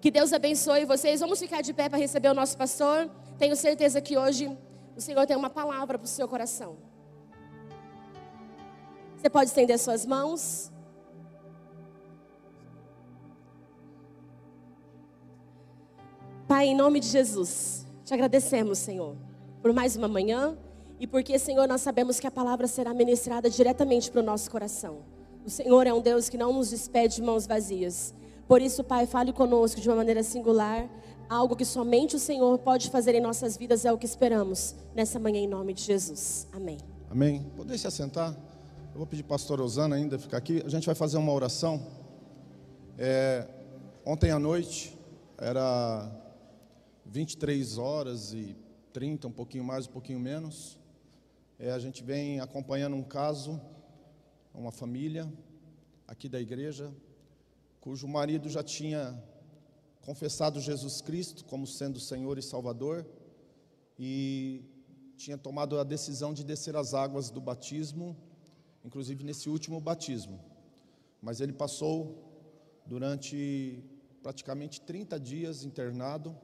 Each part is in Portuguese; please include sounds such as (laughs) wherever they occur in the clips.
Que Deus abençoe vocês. Vamos ficar de pé para receber o nosso pastor. Tenho certeza que hoje o Senhor tem uma palavra para o seu coração. Você pode estender suas mãos. Pai, em nome de Jesus, te agradecemos, Senhor, por mais uma manhã e porque, Senhor, nós sabemos que a palavra será ministrada diretamente para o nosso coração. O Senhor é um Deus que não nos despede de mãos vazias. Por isso, Pai, fale conosco de uma maneira singular. Algo que somente o Senhor pode fazer em nossas vidas é o que esperamos nessa manhã, em nome de Jesus. Amém. Amém. Poder se assentar? Eu vou pedir para a pastora Osana ainda ficar aqui. A gente vai fazer uma oração. É, ontem à noite, era 23 horas e 30, um pouquinho mais, um pouquinho menos. É, a gente vem acompanhando um caso, uma família aqui da igreja, cujo marido já tinha confessado Jesus Cristo como sendo Senhor e Salvador e tinha tomado a decisão de descer as águas do batismo, inclusive nesse último batismo. Mas ele passou durante praticamente 30 dias internado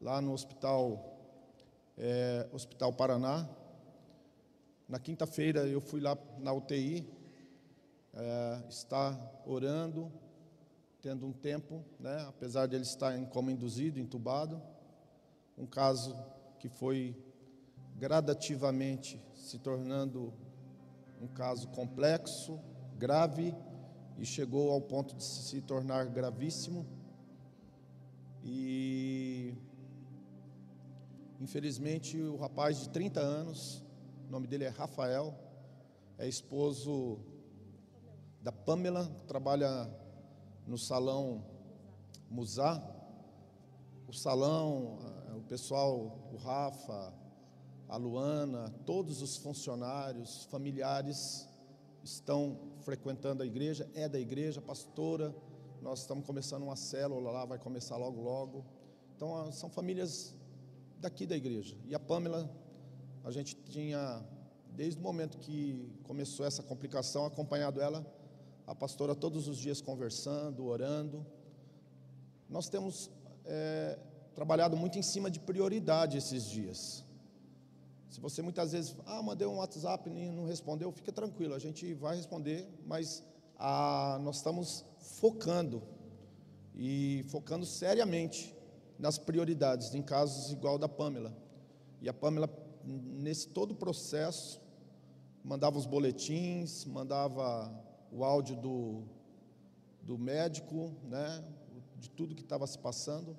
lá no hospital, é, Hospital Paraná. Na quinta-feira eu fui lá na UTI, é, está orando, tendo um tempo, né, apesar de ele estar em coma induzido, entubado. Um caso que foi gradativamente se tornando um caso complexo, grave e chegou ao ponto de se tornar gravíssimo. E Infelizmente, o rapaz de 30 anos, o nome dele é Rafael, é esposo da Pamela, trabalha no salão Musá. O salão, o pessoal, o Rafa, a Luana, todos os funcionários, familiares estão frequentando a igreja, é da igreja, pastora. Nós estamos começando uma célula lá, vai começar logo, logo. Então, são famílias daqui da igreja. E a Pamela, a gente tinha, desde o momento que começou essa complicação, acompanhado ela, a pastora todos os dias conversando, orando. Nós temos é, trabalhado muito em cima de prioridade esses dias. Se você muitas vezes, ah, mandei um WhatsApp e não respondeu, fica tranquilo, a gente vai responder, mas ah, nós estamos focando e focando seriamente nas prioridades, em casos igual da Pamela. E a Pamela, nesse todo o processo, mandava os boletins, mandava o áudio do, do médico, né, de tudo que estava se passando.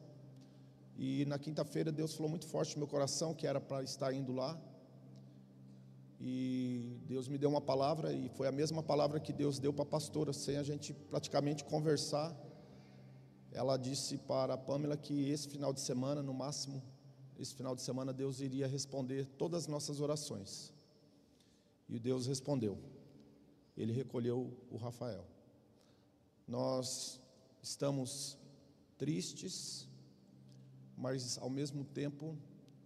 E na quinta-feira Deus falou muito forte no meu coração que era para estar indo lá. E Deus me deu uma palavra e foi a mesma palavra que Deus deu para a pastora, sem a gente praticamente conversar ela disse para a Pamela que esse final de semana, no máximo, esse final de semana, Deus iria responder todas as nossas orações. E Deus respondeu. Ele recolheu o Rafael. Nós estamos tristes, mas ao mesmo tempo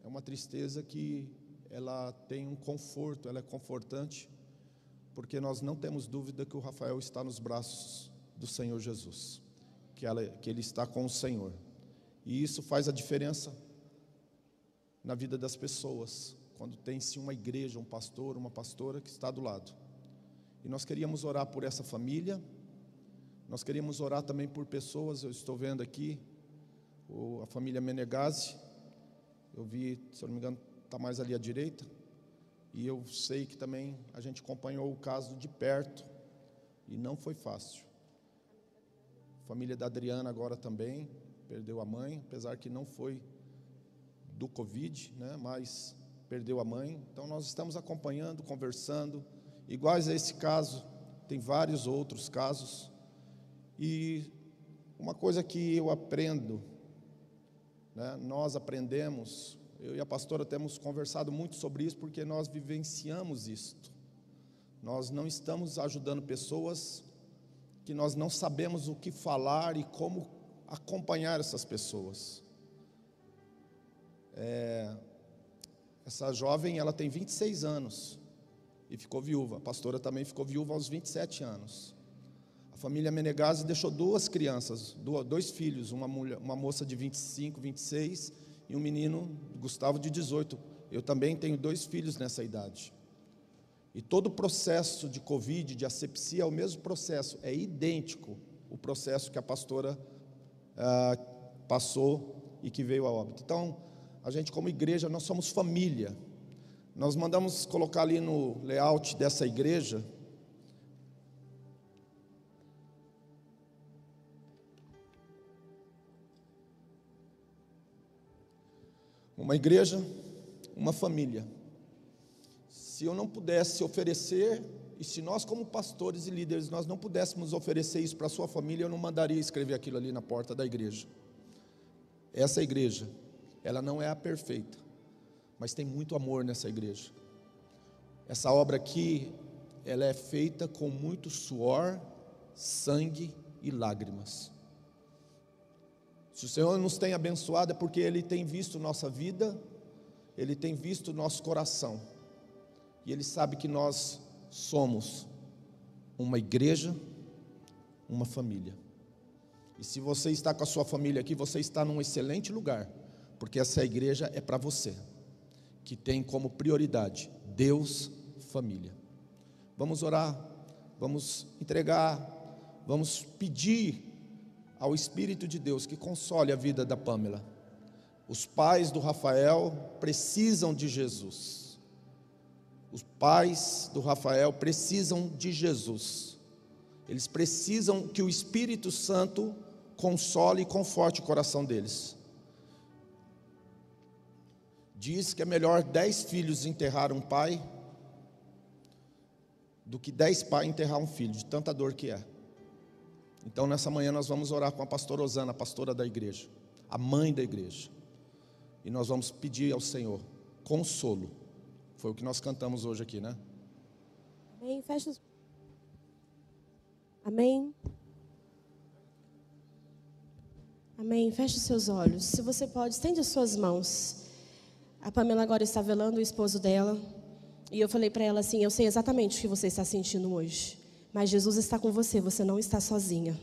é uma tristeza que ela tem um conforto, ela é confortante, porque nós não temos dúvida que o Rafael está nos braços do Senhor Jesus que, ela, que ele está com o Senhor. E isso faz a diferença na vida das pessoas, quando tem-se uma igreja, um pastor, uma pastora que está do lado. E nós queríamos orar por essa família, nós queríamos orar também por pessoas, eu estou vendo aqui, a família Menegazzi, eu vi, se eu não me engano, está mais ali à direita, e eu sei que também a gente acompanhou o caso de perto, e não foi fácil. Família da Adriana agora também perdeu a mãe, apesar que não foi do Covid, né, mas perdeu a mãe. Então nós estamos acompanhando, conversando. Iguais a esse caso, tem vários outros casos. E uma coisa que eu aprendo, né, nós aprendemos, eu e a pastora temos conversado muito sobre isso porque nós vivenciamos isto. Nós não estamos ajudando pessoas que nós não sabemos o que falar e como acompanhar essas pessoas. É, essa jovem, ela tem 26 anos e ficou viúva. A pastora também ficou viúva aos 27 anos. A família Menegazzi deixou duas crianças, dois filhos, uma, mulher, uma moça de 25, 26 e um menino, Gustavo, de 18. Eu também tenho dois filhos nessa idade. E todo o processo de Covid, de asepsia, é o mesmo processo, é idêntico o processo que a pastora ah, passou e que veio a óbito. Então, a gente, como igreja, nós somos família. Nós mandamos colocar ali no layout dessa igreja. Uma igreja, uma família. Se eu não pudesse oferecer, e se nós, como pastores e líderes, nós não pudéssemos oferecer isso para a sua família, eu não mandaria escrever aquilo ali na porta da igreja. Essa igreja, ela não é a perfeita, mas tem muito amor nessa igreja. Essa obra aqui, ela é feita com muito suor, sangue e lágrimas. Se o Senhor nos tem abençoado é porque Ele tem visto nossa vida, Ele tem visto nosso coração, e Ele sabe que nós somos uma igreja, uma família. E se você está com a sua família aqui, você está num excelente lugar, porque essa igreja é para você, que tem como prioridade Deus, família. Vamos orar, vamos entregar, vamos pedir ao Espírito de Deus que console a vida da Pamela. Os pais do Rafael precisam de Jesus. Os pais do Rafael precisam de Jesus. Eles precisam que o Espírito Santo console e conforte o coração deles. Diz que é melhor dez filhos enterrar um pai do que dez pais enterrar um filho, de tanta dor que é. Então, nessa manhã, nós vamos orar com a pastora Osana, a pastora da igreja, a mãe da igreja. E nós vamos pedir ao Senhor consolo. Foi o que nós cantamos hoje aqui, né? Amém. Fecha os... Amém. Amém. Feche os seus olhos. Se você pode, estende as suas mãos. A Pamela agora está velando o esposo dela. E eu falei para ela assim: Eu sei exatamente o que você está sentindo hoje. Mas Jesus está com você, você não está sozinha.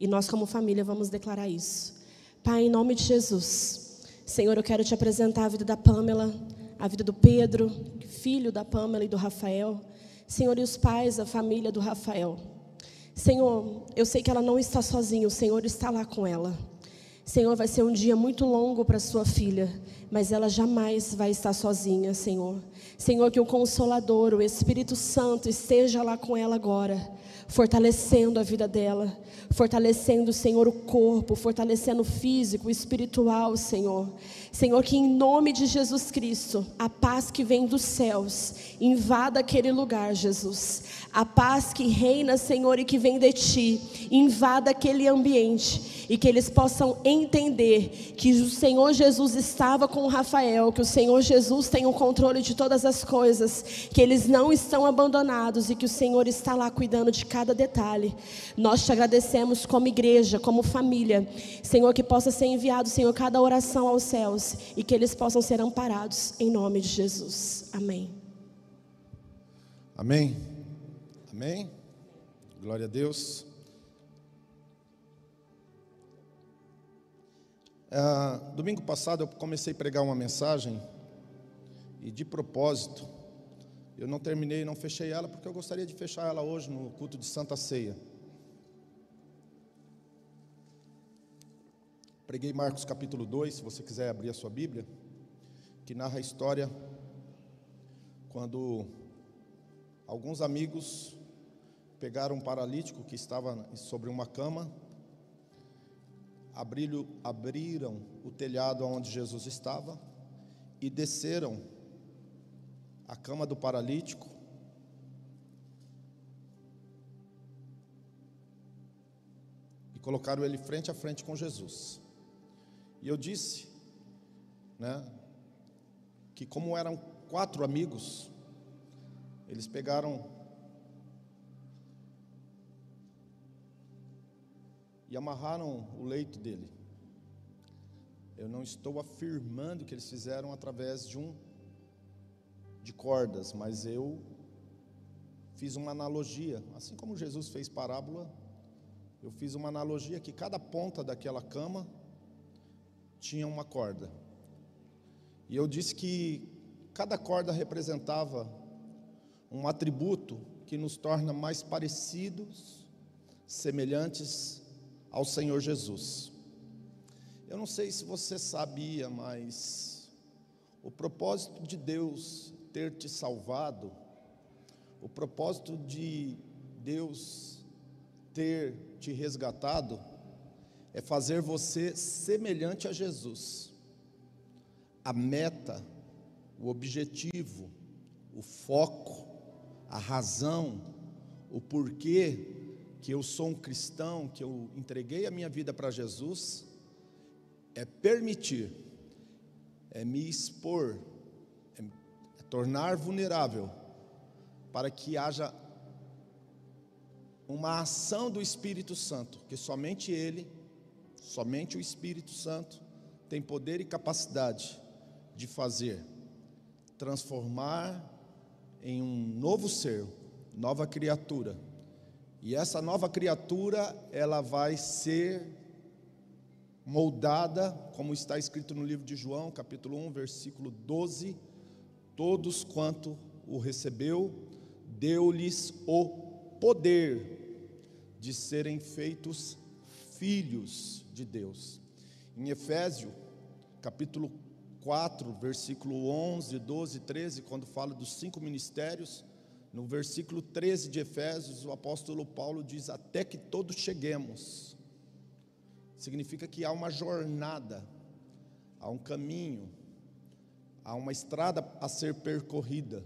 E nós, como família, vamos declarar isso. Pai, em nome de Jesus. Senhor, eu quero te apresentar a vida da Pamela, a vida do Pedro, filho da Pamela e do Rafael. Senhor, e os pais, a família do Rafael. Senhor, eu sei que ela não está sozinha, o Senhor está lá com ela. Senhor, vai ser um dia muito longo para sua filha, mas ela jamais vai estar sozinha, Senhor. Senhor, que o Consolador, o Espírito Santo, esteja lá com ela agora, fortalecendo a vida dela, fortalecendo, Senhor, o corpo, fortalecendo o físico, o espiritual, Senhor. Senhor, que em nome de Jesus Cristo, a paz que vem dos céus invada aquele lugar, Jesus. A paz que reina, Senhor, e que vem de ti, invada aquele ambiente e que eles possam entender que o Senhor Jesus estava com Rafael, que o Senhor Jesus tem o controle de todas as coisas, que eles não estão abandonados e que o Senhor está lá cuidando de cada detalhe. Nós te agradecemos como igreja, como família, Senhor, que possa ser enviado, Senhor, cada oração aos céus e que eles possam ser amparados em nome de Jesus. Amém. Amém. Amém. Glória a Deus. Ah, domingo passado eu comecei a pregar uma mensagem e de propósito eu não terminei, não fechei ela porque eu gostaria de fechar ela hoje no culto de Santa Ceia. Preguei Marcos capítulo 2, se você quiser abrir a sua Bíblia, que narra a história quando alguns amigos pegaram um paralítico que estava sobre uma cama abriram, abriram o telhado onde Jesus estava e desceram a cama do paralítico. E colocaram ele frente a frente com Jesus. E eu disse, né, que como eram quatro amigos, eles pegaram e amarraram o leito dele. Eu não estou afirmando que eles fizeram através de um de cordas, mas eu fiz uma analogia, assim como Jesus fez parábola, Eu fiz uma analogia que cada ponta daquela cama tinha uma corda. E eu disse que cada corda representava um atributo que nos torna mais parecidos, semelhantes ao Senhor Jesus. Eu não sei se você sabia, mas o propósito de Deus ter te salvado, o propósito de Deus ter te resgatado, é fazer você semelhante a Jesus. A meta, o objetivo, o foco, a razão, o porquê que eu sou um cristão, que eu entreguei a minha vida para Jesus, é permitir, é me expor, é, é tornar vulnerável, para que haja uma ação do Espírito Santo, que somente Ele, somente o Espírito Santo, tem poder e capacidade de fazer, transformar em um novo ser, nova criatura. E essa nova criatura, ela vai ser moldada, como está escrito no livro de João, capítulo 1, versículo 12: Todos quanto o recebeu, deu-lhes o poder de serem feitos filhos de Deus. Em Efésio, capítulo 4, versículo 11, 12 e 13, quando fala dos cinco ministérios, no versículo 13 de Efésios, o apóstolo Paulo diz: Até que todos cheguemos. Significa que há uma jornada, há um caminho, há uma estrada a ser percorrida.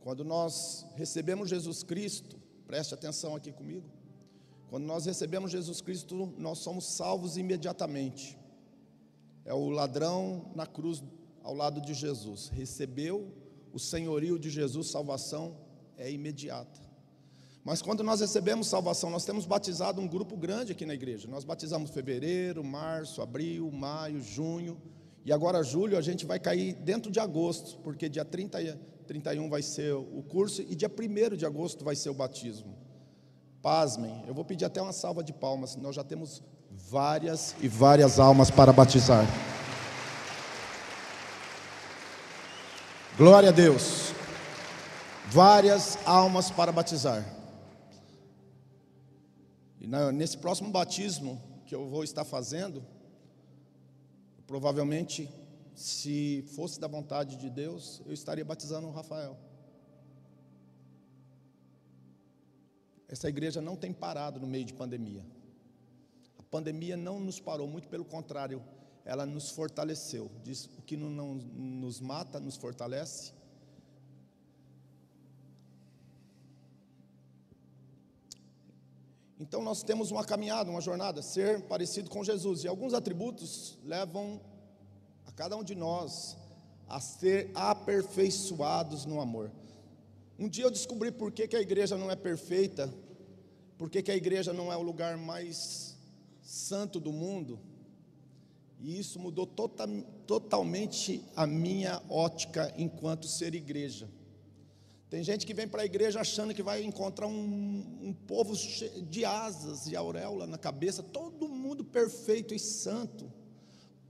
Quando nós recebemos Jesus Cristo, preste atenção aqui comigo, quando nós recebemos Jesus Cristo, nós somos salvos imediatamente. É o ladrão na cruz ao lado de Jesus. Recebeu o senhorio de Jesus, salvação é imediata. Mas quando nós recebemos salvação, nós temos batizado um grupo grande aqui na igreja. Nós batizamos fevereiro, março, abril, maio, junho. E agora, julho, a gente vai cair dentro de agosto, porque dia 30, 31 vai ser o curso e dia 1 de agosto vai ser o batismo. Pasmem, eu vou pedir até uma salva de palmas, nós já temos várias e várias almas para batizar. Glória a Deus. Várias almas para batizar. E nesse próximo batismo que eu vou estar fazendo, provavelmente, se fosse da vontade de Deus, eu estaria batizando o Rafael. Essa igreja não tem parado no meio de pandemia. A pandemia não nos parou, muito pelo contrário, ela nos fortaleceu. Diz o que não, nos mata, nos fortalece. Então nós temos uma caminhada, uma jornada, ser parecido com Jesus. E alguns atributos levam a cada um de nós a ser aperfeiçoados no amor. Um dia eu descobri por que, que a igreja não é perfeita, por que, que a igreja não é o lugar mais santo do mundo, e isso mudou tota, totalmente a minha ótica enquanto ser igreja. Tem gente que vem para a igreja achando que vai encontrar um, um povo de asas e auréola na cabeça, todo mundo perfeito e santo,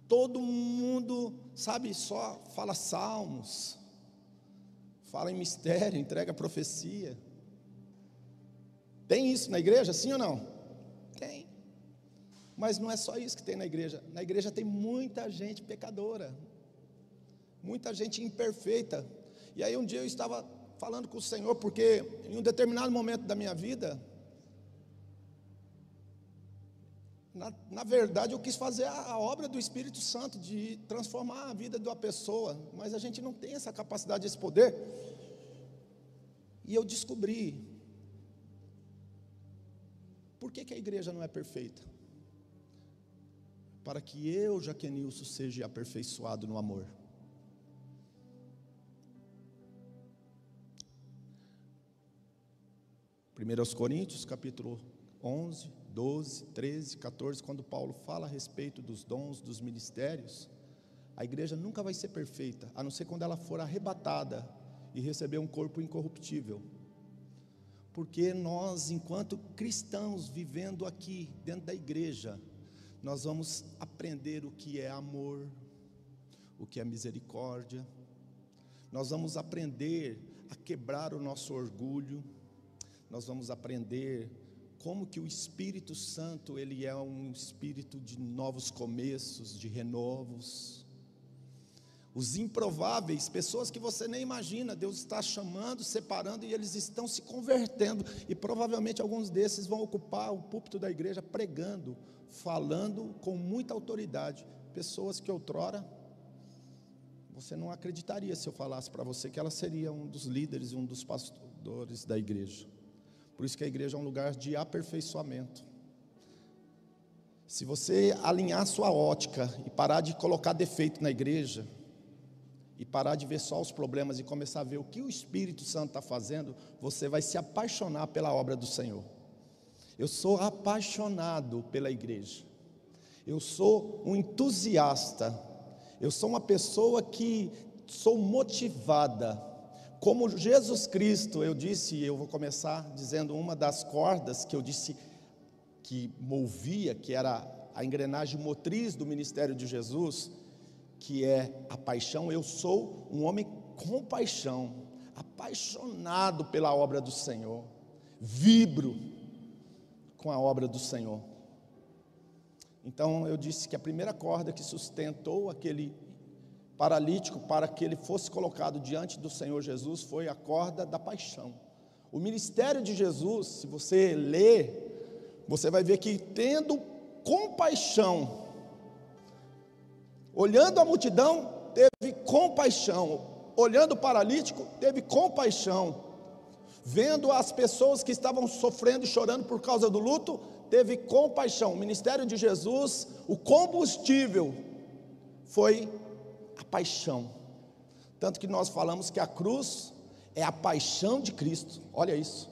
todo mundo, sabe, só fala salmos, fala em mistério, (laughs) entrega profecia. Tem isso na igreja, sim ou não? Mas não é só isso que tem na igreja. Na igreja tem muita gente pecadora, muita gente imperfeita. E aí um dia eu estava falando com o Senhor, porque em um determinado momento da minha vida, na, na, verdade, eu quis fazer a, a, obra do Espírito Santo, de transformar a vida de uma pessoa, mas a gente não tem essa capacidade, esse poder. E eu descobri por que, que a igreja não é perfeita? Para que eu, Jaquenilson, seja aperfeiçoado no amor. Primeiro aos Coríntios, capítulo 11, 12, 13, 14, quando Paulo fala a respeito dos dons, dos ministérios, a igreja nunca vai ser perfeita, a não ser quando ela for arrebatada e receber um corpo incorruptível. Porque nós, enquanto cristãos vivendo aqui dentro da igreja, nós vamos aprender o que é amor, o que é misericórdia, nós vamos aprender a quebrar o nosso orgulho, nós vamos aprender como que o Espírito Santo, ele é um espírito de novos começos, de renovos. Os improváveis, pessoas que você nem imagina, Deus está chamando, separando e eles estão se convertendo. E provavelmente alguns desses vão ocupar o púlpito da igreja pregando, falando com muita autoridade. Pessoas que outrora você não acreditaria se eu falasse para você que ela seria um dos líderes, um dos pastores da igreja. Por isso que a igreja é um lugar de aperfeiçoamento. Se você alinhar sua ótica e parar de colocar defeito na igreja, e parar de ver só os problemas e começar a ver o que o Espírito Santo está fazendo, você vai se apaixonar pela obra do Senhor. Eu sou apaixonado pela igreja, eu sou um entusiasta, eu sou uma pessoa que sou motivada. Como Jesus Cristo, eu disse, eu vou começar dizendo uma das cordas que eu disse que movia, que era a engrenagem motriz do ministério de Jesus, que é a paixão. Eu sou um homem com paixão, apaixonado pela obra do Senhor, vibro com a obra do Senhor. Então eu disse que a primeira corda que sustentou aquele paralítico para que ele fosse colocado diante do Senhor Jesus foi a corda da paixão. O ministério de Jesus, se você ler, você vai ver que tendo compaixão, olhando a multidão, teve compaixão, olhando o paralítico, teve compaixão, vendo as pessoas que estavam sofrendo e chorando por causa do luto, teve compaixão. O ministério de Jesus, o combustível foi a paixão. Tanto que nós falamos que a cruz é a paixão de Cristo. Olha isso.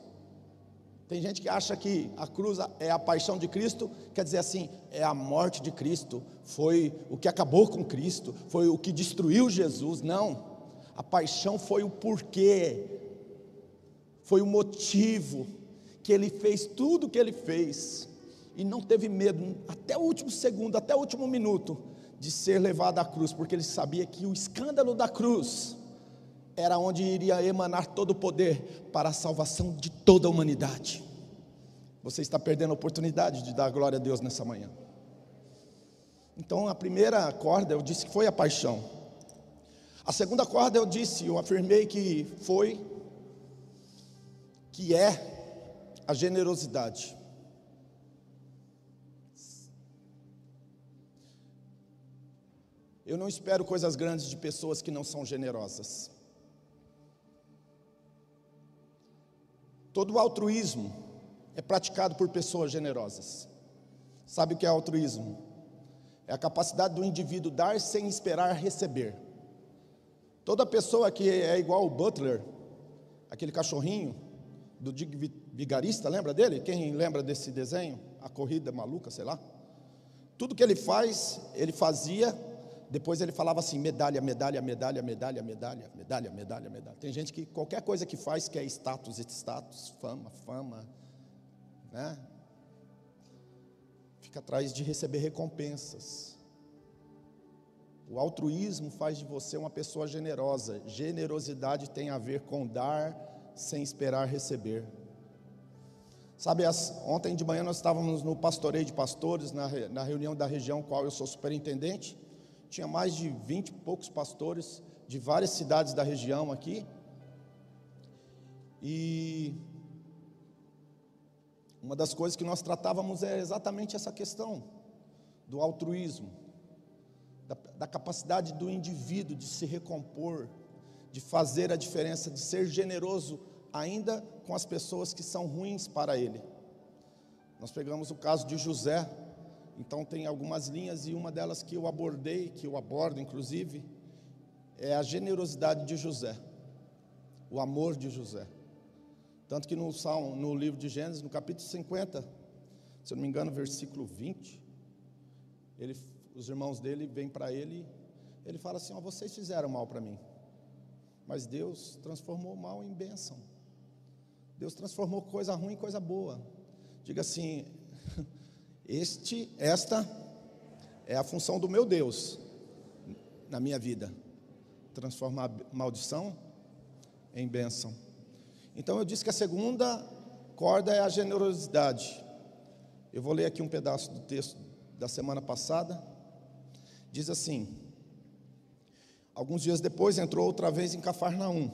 Tem gente que acha que a cruz é a paixão de Cristo, quer dizer assim, é a morte de Cristo, foi o que acabou com Cristo, foi o que destruiu Jesus. Não. A paixão foi o porquê, foi o motivo que ele fez tudo o que ele fez e não teve medo até o último segundo, até o último minuto de ser levado à cruz, porque ele sabia que o escândalo da cruz era onde iria emanar todo o poder para a salvação de toda a humanidade. Você está perdendo a oportunidade de dar glória a Deus nessa manhã. Então, a primeira corda eu disse que foi a paixão. A segunda corda eu disse, eu afirmei que foi, que é a generosidade. Eu não espero coisas grandes de pessoas que não são generosas. Todo altruísmo é praticado por pessoas generosas. Sabe o que é altruísmo? É a capacidade do indivíduo dar sem esperar receber. Toda pessoa que é igual o Butler, aquele cachorrinho do Dig Vigarista, lembra dele? Quem lembra desse desenho? A corrida maluca, sei lá. Tudo que ele faz, ele fazia depois ele falava assim: medalha, medalha, medalha, medalha, medalha, medalha, medalha, medalha. Tem gente que qualquer coisa que faz quer status, status, fama, fama, né? Fica atrás de receber recompensas. O altruísmo faz de você uma pessoa generosa. Generosidade tem a ver com dar sem esperar receber. Sabe, as, ontem de manhã nós estávamos no pastoreio de pastores, na, na reunião da região qual eu sou superintendente tinha mais de vinte e poucos pastores de várias cidades da região aqui. E uma das coisas que nós tratávamos é exatamente essa questão do altruísmo, da, da capacidade do indivíduo de se recompor, de fazer a diferença, de ser generoso ainda com as pessoas que são ruins para ele. Nós pegamos o caso de José, então tem algumas linhas e uma delas que eu abordei, que eu abordo inclusive, é a generosidade de José, o amor de José. Tanto que no, Salmo, no livro de Gênesis, no capítulo 50, se eu não me engano, versículo 20, ele, os irmãos dele vêm para ele, ele fala assim: oh, vocês fizeram mal para mim, mas Deus transformou o mal em bênção. Deus transformou coisa ruim em coisa boa. Diga assim: (laughs) este, esta é a função do meu Deus na minha vida, transformar maldição em bênção. Então eu disse que a segunda corda é a generosidade. Eu vou ler aqui um pedaço do texto da semana passada. Diz assim: Alguns dias depois entrou outra vez em Cafarnaum.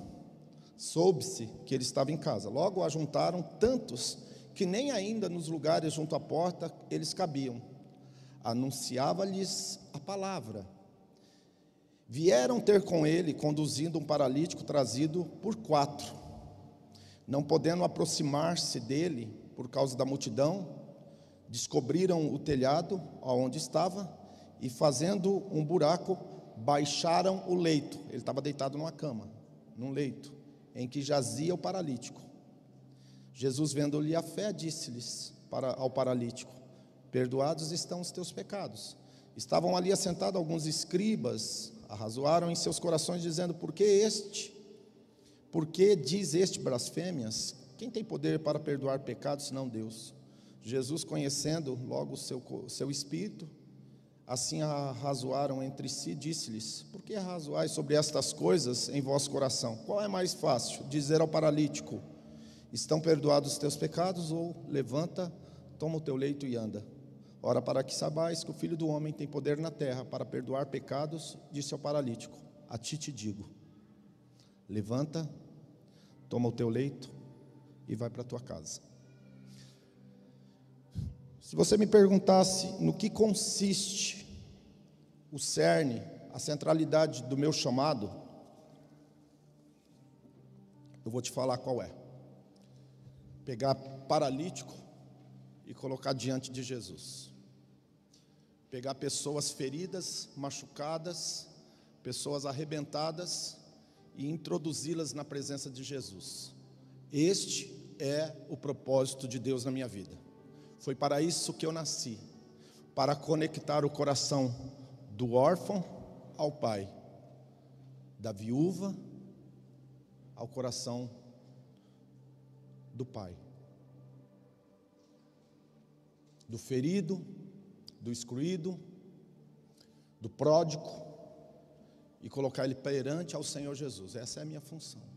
Soube-se que ele estava em casa. Logo ajuntaram tantos que nem ainda nos lugares junto à porta eles cabiam. Anunciava-lhes a palavra. Vieram ter com ele, conduzindo um paralítico trazido por quatro. Não podendo aproximar-se dele por causa da multidão, descobriram o telhado onde estava e, fazendo um buraco, baixaram o leito. Ele estava deitado numa cama, num leito, em que jazia o paralítico. Jesus, vendo-lhe a fé, disse-lhes para, ao paralítico: Perdoados estão os teus pecados. Estavam ali assentados alguns escribas, arrazoaram em seus corações, dizendo: Por que este? Por que diz este blasfêmias? Quem tem poder para perdoar pecados senão Deus? Jesus, conhecendo logo o seu, seu espírito, assim arrazoaram entre si, disse-lhes: Por que arrazoais sobre estas coisas em vosso coração? Qual é mais fácil? Dizer ao paralítico: Estão perdoados os teus pecados? Ou levanta, toma o teu leito e anda. Ora, para que sabais que o filho do homem tem poder na terra para perdoar pecados, disse ao paralítico: A ti te digo: Levanta, toma o teu leito e vai para a tua casa. Se você me perguntasse no que consiste o cerne, a centralidade do meu chamado, eu vou te falar qual é. Pegar paralítico e colocar diante de Jesus. Pegar pessoas feridas, machucadas, pessoas arrebentadas e introduzi-las na presença de Jesus. Este é o propósito de Deus na minha vida. Foi para isso que eu nasci para conectar o coração do órfão ao pai, da viúva ao coração do pai, do ferido, do excluído, do pródigo, e colocar ele perante ao Senhor Jesus. Essa é a minha função.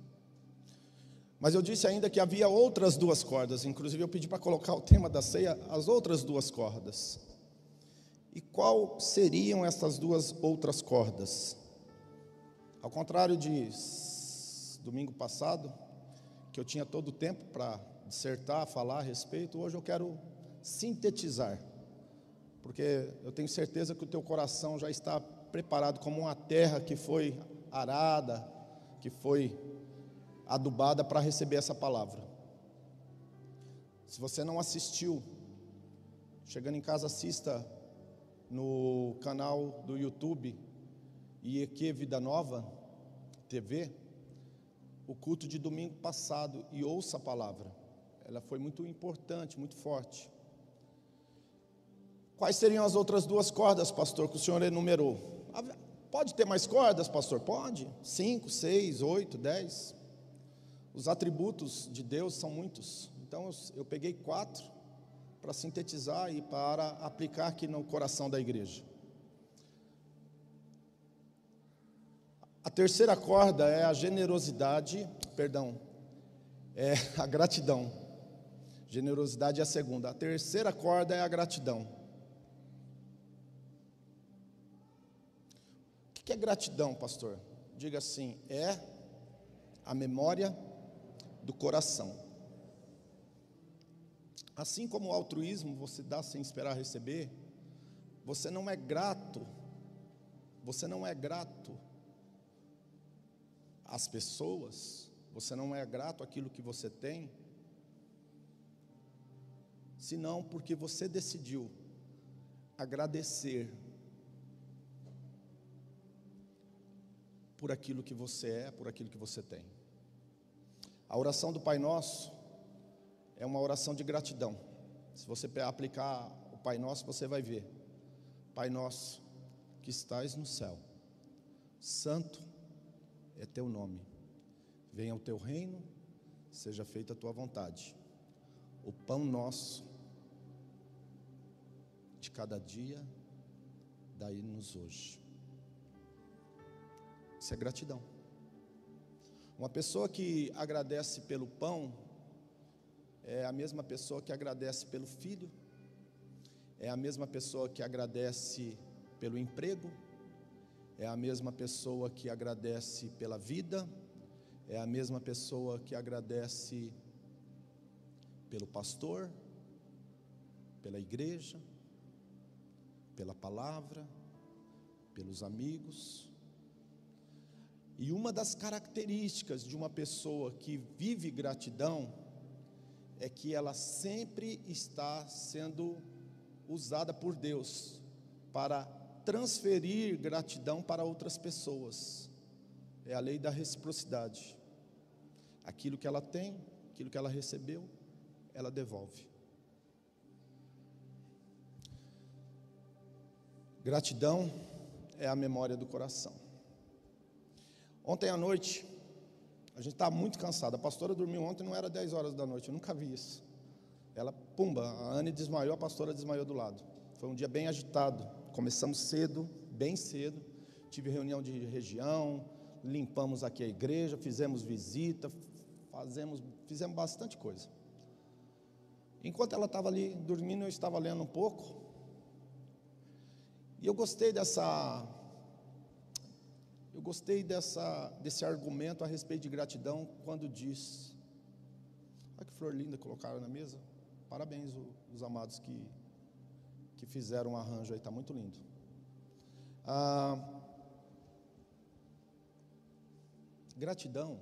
Mas eu disse ainda que havia outras duas cordas, inclusive eu pedi para colocar o tema da ceia, as outras duas cordas. E qual seriam essas duas outras cordas? Ao contrário de domingo passado, que eu tinha todo o tempo para dissertar, falar a respeito, hoje eu quero sintetizar, porque eu tenho certeza que o teu coração já está preparado como uma terra que foi arada, que foi adubada para receber essa palavra. Se você não assistiu, chegando em casa, assista no canal do YouTube IEQ Vida Nova TV, o culto de domingo passado e ouça a palavra. Ela foi muito importante, muito forte. Quais seriam as outras duas cordas, pastor, que o senhor enumerou? Pode ter mais cordas, pastor? Pode. Cinco, seis, oito, dez. Os atributos de Deus são muitos. Então eu, eu peguei quatro para sintetizar e para aplicar aqui no coração da igreja. A terceira corda é a generosidade, perdão, é a gratidão. Generosidade é a segunda. A terceira corda é a gratidão. O que é gratidão, pastor? Diga assim: é a memória do coração. Assim como o altruísmo você dá sem esperar receber, você não é grato, você não é grato às pessoas, você não é grato àquilo que você tem, senão porque você decidiu agradecer por aquilo que você é, por aquilo que você tem. A oração do Pai Nosso é uma oração de gratidão. Se você aplicar o Pai Nosso, você vai ver. Pai Nosso, que estás no céu, santo é teu nome. Venha o teu reino, seja feita a tua vontade. O pão nosso de cada dia, daí-nos hoje. Isso é gratidão. Uma pessoa que agradece pelo pão é a mesma pessoa que agradece pelo filho, é a mesma pessoa que agradece pelo emprego, é a mesma pessoa que agradece pela vida, é a mesma pessoa que agradece pelo pastor, pela igreja, pela palavra, pelos amigos. E uma das características de uma pessoa que vive gratidão é que ela sempre está sendo usada por Deus para transferir gratidão para outras pessoas. É a lei da reciprocidade. Aquilo que ela tem, aquilo que ela recebeu, ela devolve. Gratidão é a memória do coração. Ontem à noite, a gente está muito cansado. A pastora dormiu ontem, não era 10 horas da noite, eu nunca vi isso. Ela, pumba, a Anne desmaiou, a pastora desmaiou do lado. Foi um dia bem agitado. Começamos cedo, bem cedo. Tive reunião de região, limpamos aqui a igreja, fizemos visita, fazemos, fizemos bastante coisa. Enquanto ela estava ali dormindo, eu estava lendo um pouco. E eu gostei dessa eu gostei dessa, desse argumento a respeito de gratidão quando diz. Olha que flor linda colocaram na mesa. Parabéns os amados que, que fizeram o um arranjo aí, está muito lindo. Ah, gratidão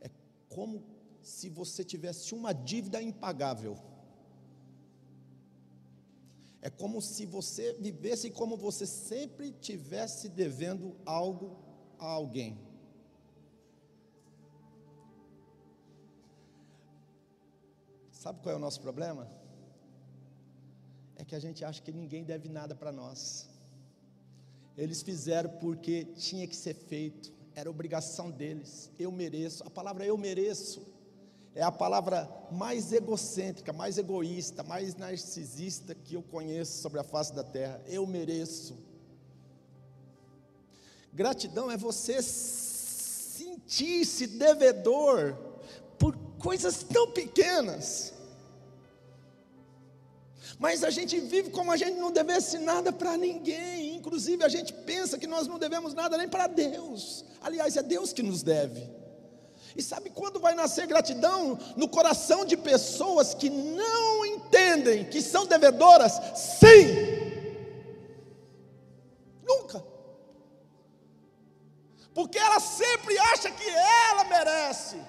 é como se você tivesse uma dívida impagável. É como se você vivesse como você sempre tivesse devendo algo a alguém. Sabe qual é o nosso problema? É que a gente acha que ninguém deve nada para nós. Eles fizeram porque tinha que ser feito, era obrigação deles. Eu mereço. A palavra eu mereço é a palavra mais egocêntrica, mais egoísta, mais narcisista que eu conheço sobre a face da terra. Eu mereço. Gratidão é você sentir-se devedor por coisas tão pequenas. Mas a gente vive como a gente não devesse nada para ninguém. Inclusive, a gente pensa que nós não devemos nada nem para Deus. Aliás, é Deus que nos deve. E sabe quando vai nascer gratidão? No coração de pessoas que não entendem que são devedoras? Sim! Nunca. Porque ela sempre acha que ela merece.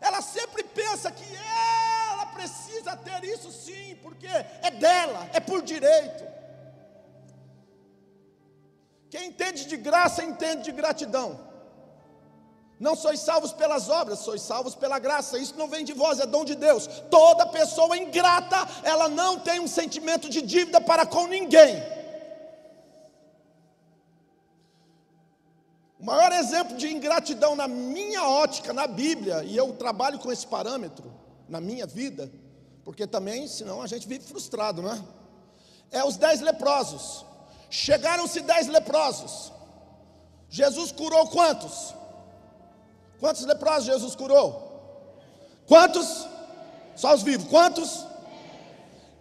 Ela sempre pensa que ela precisa ter isso sim, porque é dela, é por direito. Quem entende de graça entende de gratidão. Não sois salvos pelas obras, sois salvos pela graça. Isso não vem de vós, é dom de Deus. Toda pessoa ingrata, ela não tem um sentimento de dívida para com ninguém. O maior exemplo de ingratidão na minha ótica, na Bíblia, e eu trabalho com esse parâmetro na minha vida, porque também, senão a gente vive frustrado, não é? É os dez leprosos. Chegaram-se dez leprosos. Jesus curou quantos? Quantos leprosos Jesus curou? Quantos? Só os vivos. Quantos?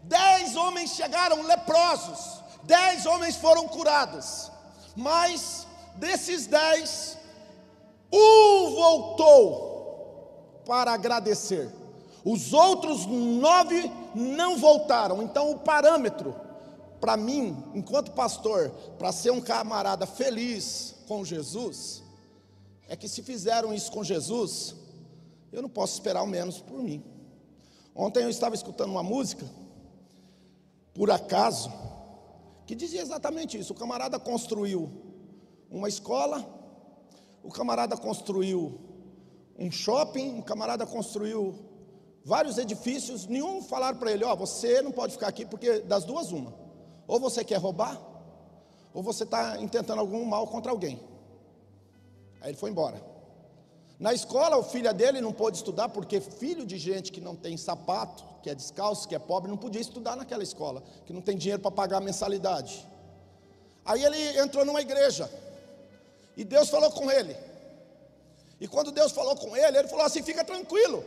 Dez homens chegaram leprosos. Dez homens foram curados. Mas desses dez, um voltou para agradecer. Os outros nove não voltaram. Então o parâmetro para mim, enquanto pastor, para ser um camarada feliz com Jesus, é que se fizeram isso com Jesus, eu não posso esperar o menos por mim. Ontem eu estava escutando uma música, por acaso, que dizia exatamente isso. O camarada construiu uma escola, o camarada construiu um shopping, o camarada construiu vários edifícios, nenhum falaram para ele, ó, oh, você não pode ficar aqui porque das duas uma. Ou você quer roubar, ou você está intentando algum mal contra alguém. Aí ele foi embora. Na escola, o filho dele não pôde estudar porque filho de gente que não tem sapato, que é descalço, que é pobre, não podia estudar naquela escola, que não tem dinheiro para pagar a mensalidade. Aí ele entrou numa igreja e Deus falou com ele. E quando Deus falou com ele, ele falou assim: fica tranquilo,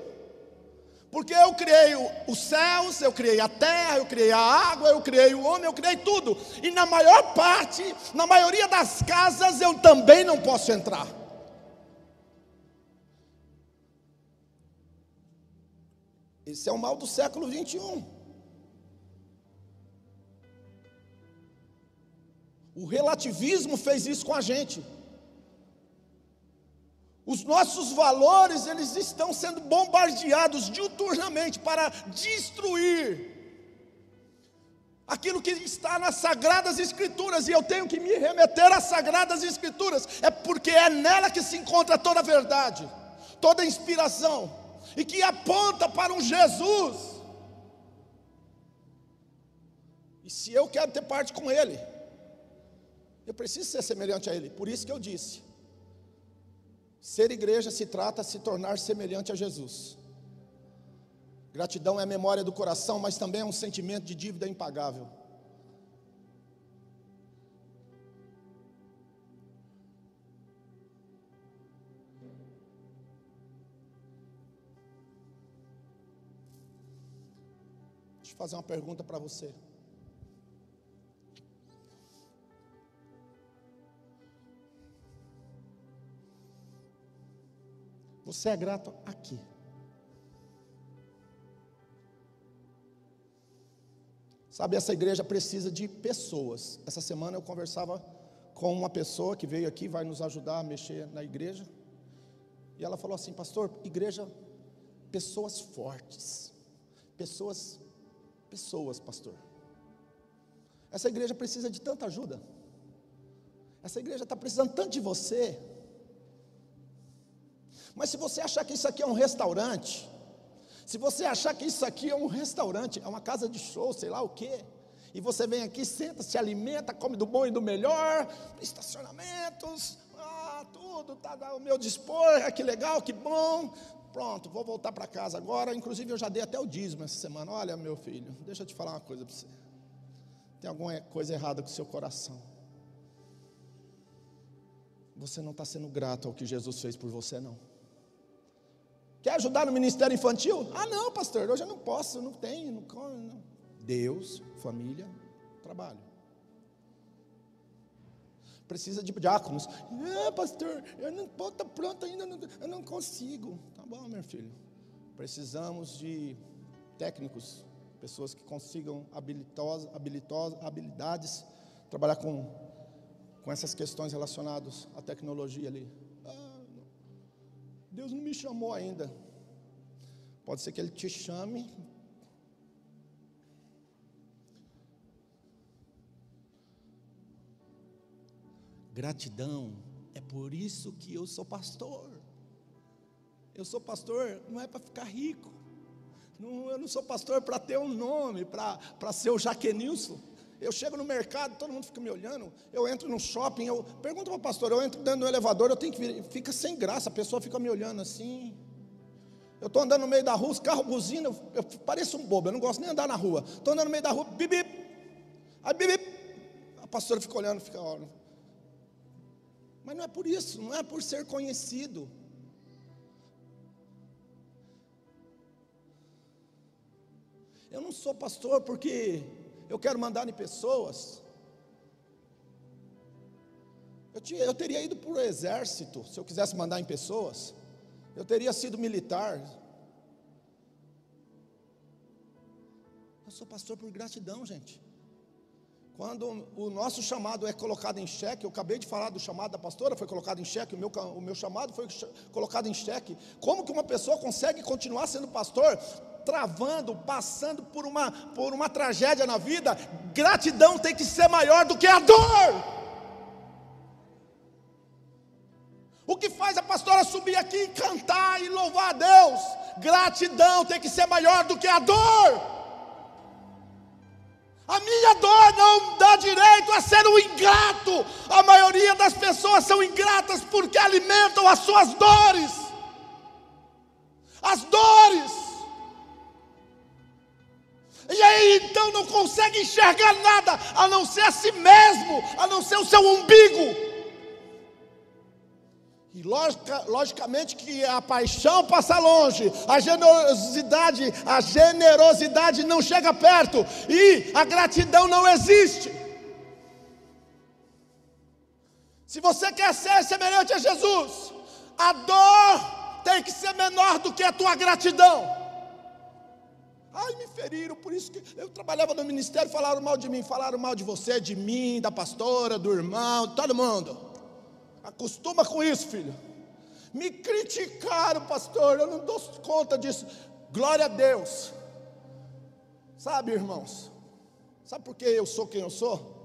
porque eu criei os céus, eu criei a terra, eu criei a água, eu criei o homem, eu criei tudo. E na maior parte, na maioria das casas, eu também não posso entrar. Esse é o mal do século 21. O relativismo fez isso com a gente. Os nossos valores, eles estão sendo bombardeados diuturnamente para destruir aquilo que está nas sagradas escrituras, e eu tenho que me remeter às sagradas escrituras, é porque é nela que se encontra toda a verdade, toda a inspiração, e que aponta para um Jesus. E se eu quero ter parte com Ele, eu preciso ser semelhante a Ele, por isso que eu disse: Ser igreja se trata de se tornar semelhante a Jesus. Gratidão é a memória do coração, mas também é um sentimento de dívida impagável. Fazer uma pergunta para você. Você é grato aqui. Sabe, essa igreja precisa de pessoas. Essa semana eu conversava com uma pessoa que veio aqui, vai nos ajudar a mexer na igreja. E ela falou assim: Pastor, igreja, pessoas fortes. Pessoas, pessoas, pastor. Essa igreja precisa de tanta ajuda. Essa igreja está precisando tanto de você. Mas se você achar que isso aqui é um restaurante, se você achar que isso aqui é um restaurante, é uma casa de show, sei lá o quê, e você vem aqui, senta, se alimenta, come do bom e do melhor, estacionamentos, ah, tudo está ao meu dispor, ah, que legal, que bom. Pronto, vou voltar para casa agora. Inclusive, eu já dei até o dízimo essa semana. Olha, meu filho, deixa eu te falar uma coisa para você. Tem alguma coisa errada com o seu coração. Você não está sendo grato ao que Jesus fez por você, não. Quer ajudar no ministério infantil? Ah, não, pastor, hoje eu não posso, não tenho, não. Não. Deus, família, trabalho. Precisa de diáconos. É, pastor, eu não estou tá pronto ainda, eu não consigo. Tá bom, meu filho. Precisamos de técnicos, pessoas que consigam habilitosas, habilitosas, habilidades, trabalhar com, com essas questões relacionadas à tecnologia ali. Deus não me chamou ainda. Pode ser que Ele te chame. Gratidão, é por isso que eu sou pastor. Eu sou pastor não é para ficar rico. Não, eu não sou pastor para ter um nome, para ser o Jaquenilson. Eu chego no mercado, todo mundo fica me olhando. Eu entro no shopping, eu pergunto para o pastor, eu entro dentro do elevador, eu tenho que vir, fica sem graça, a pessoa fica me olhando assim. Eu estou andando no meio da rua, os carros buzinam, eu, eu pareço um bobo, eu não gosto nem andar na rua. Estou andando no meio da rua, bip, aí bip, a pastora fica olhando, fica olhando. Mas não é por isso, não é por ser conhecido. Eu não sou pastor porque eu quero mandar em pessoas. Eu, tinha, eu teria ido para o exército, se eu quisesse mandar em pessoas. Eu teria sido militar. Eu sou pastor por gratidão, gente. Quando o nosso chamado é colocado em xeque, eu acabei de falar do chamado da pastora, foi colocado em xeque, o meu, o meu chamado foi colocado em xeque. Como que uma pessoa consegue continuar sendo pastor travando, passando por uma, por uma tragédia na vida, gratidão tem que ser maior do que a dor. O que faz a pastora subir aqui e cantar e louvar a Deus? Gratidão tem que ser maior do que a dor. A minha dor não dá direito a ser um ingrato. A maioria das pessoas são ingratas porque alimentam as suas dores. As dores. E aí então não consegue enxergar nada a não ser a si mesmo, a não ser o seu umbigo. E logica, logicamente que a paixão passa longe, a generosidade, a generosidade não chega perto e a gratidão não existe. Se você quer ser semelhante a Jesus, a dor tem que ser menor do que a tua gratidão. Ai, me feriram, por isso que eu trabalhava no ministério, falaram mal de mim, falaram mal de você, de mim, da pastora, do irmão, todo mundo. Acostuma com isso, filho. Me criticaram, pastor, eu não dou conta disso. Glória a Deus. Sabe, irmãos? Sabe por que eu sou quem eu sou?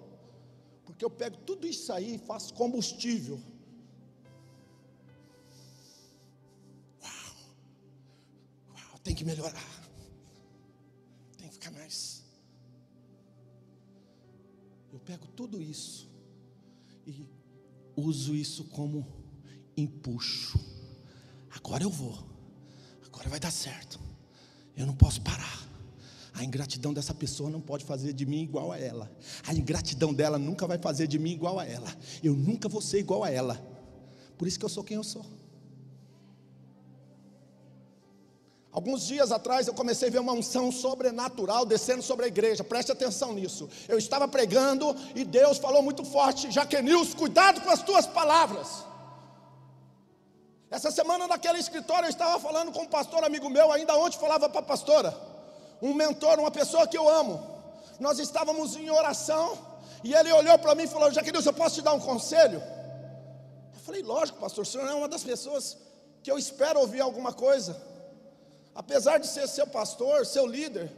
Porque eu pego tudo isso aí e faço combustível. Uau, uau, tem que melhorar. Tem que ficar mais. Eu pego tudo isso e uso isso como empuxo. Agora eu vou. Agora vai dar certo. Eu não posso parar. A ingratidão dessa pessoa não pode fazer de mim igual a ela. A ingratidão dela nunca vai fazer de mim igual a ela. Eu nunca vou ser igual a ela. Por isso que eu sou quem eu sou. Alguns dias atrás eu comecei a ver uma unção sobrenatural descendo sobre a igreja, preste atenção nisso. Eu estava pregando e Deus falou muito forte: Jaquenils, cuidado com as tuas palavras. Essa semana naquele escritório eu estava falando com um pastor amigo meu, ainda ontem falava para a pastora, um mentor, uma pessoa que eu amo. Nós estávamos em oração e ele olhou para mim e falou: Jaquenils, eu posso te dar um conselho? Eu falei: Lógico, pastor, o senhor é uma das pessoas que eu espero ouvir alguma coisa. Apesar de ser seu pastor, seu líder,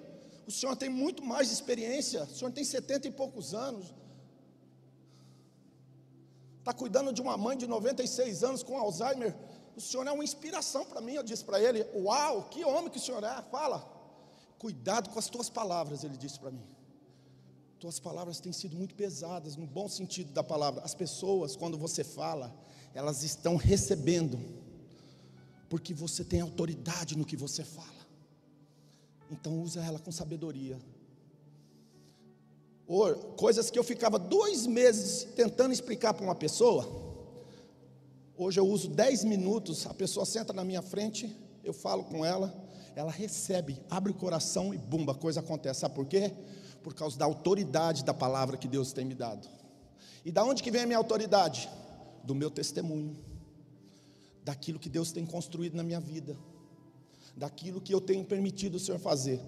o senhor tem muito mais experiência, o senhor tem setenta e poucos anos. Está cuidando de uma mãe de 96 anos com Alzheimer. O senhor é uma inspiração para mim. Eu disse para ele: Uau, que homem que o senhor é. Fala. Cuidado com as tuas palavras, ele disse para mim. Tuas palavras têm sido muito pesadas, no bom sentido da palavra. As pessoas, quando você fala, elas estão recebendo porque você tem autoridade no que você fala. Então usa ela com sabedoria. Ou coisas que eu ficava dois meses tentando explicar para uma pessoa. Hoje eu uso dez minutos, a pessoa senta na minha frente, eu falo com ela, ela recebe, abre o coração e bumba, a coisa acontece. Sabe por quê? Por causa da autoridade da palavra que Deus tem me dado. E da onde que vem a minha autoridade? Do meu testemunho daquilo que Deus tem construído na minha vida, daquilo que eu tenho permitido o Senhor fazer.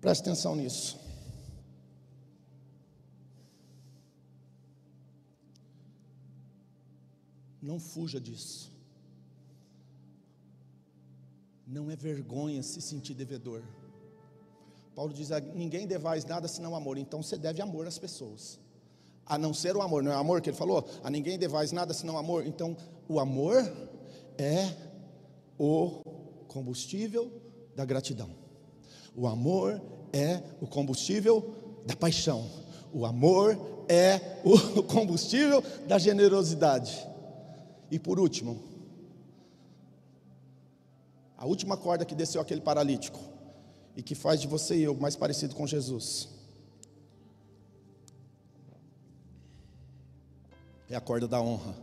Preste atenção nisso. Não fuja disso. Não é vergonha se sentir devedor. Paulo diz: ninguém devais nada senão amor. Então você deve amor às pessoas a não ser o amor. Não é amor que ele falou? A ninguém devais nada senão amor. Então, o amor é o combustível da gratidão. O amor é o combustível da paixão. O amor é o (laughs) combustível da generosidade. E por último, a última corda que desceu aquele paralítico e que faz de você e eu mais parecido com Jesus é a corda da honra.